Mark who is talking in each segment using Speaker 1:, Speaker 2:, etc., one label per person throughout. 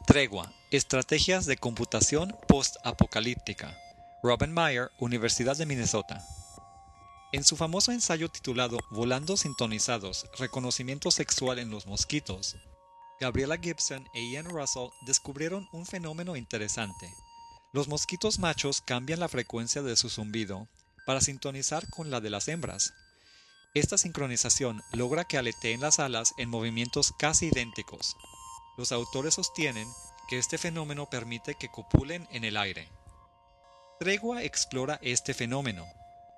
Speaker 1: Tregua. Estrategias de computación post-apocalíptica. Robin Meyer, Universidad de Minnesota. En su famoso ensayo titulado Volando sintonizados, reconocimiento sexual en los mosquitos, Gabriela Gibson e Ian Russell descubrieron un fenómeno interesante. Los mosquitos machos cambian la frecuencia de su zumbido para sintonizar con la de las hembras. Esta sincronización logra que aleteen las alas en movimientos casi idénticos. Los autores sostienen que este fenómeno permite que copulen en el aire. Tregua explora este fenómeno,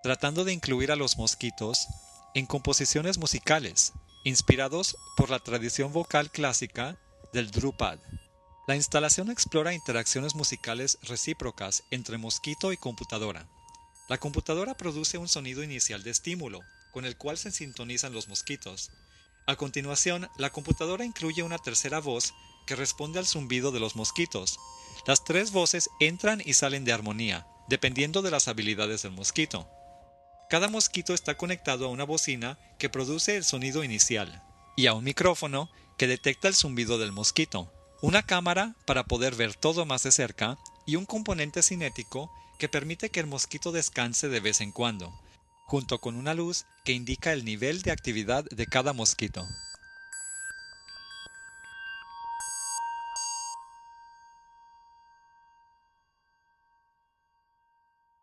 Speaker 1: tratando de incluir a los mosquitos en composiciones musicales, inspirados por la tradición vocal clásica del Drupad. La instalación explora interacciones musicales recíprocas entre mosquito y computadora. La computadora produce un sonido inicial de estímulo, con el cual se sintonizan los mosquitos. A continuación, la computadora incluye una tercera voz que responde al zumbido de los mosquitos. Las tres voces entran y salen de armonía, dependiendo de las habilidades del mosquito. Cada mosquito está conectado a una bocina que produce el sonido inicial, y a un micrófono que detecta el zumbido del mosquito, una cámara para poder ver todo más de cerca y un componente cinético que permite que el mosquito descanse de vez en cuando, junto con una luz que indica el nivel de actividad de cada mosquito.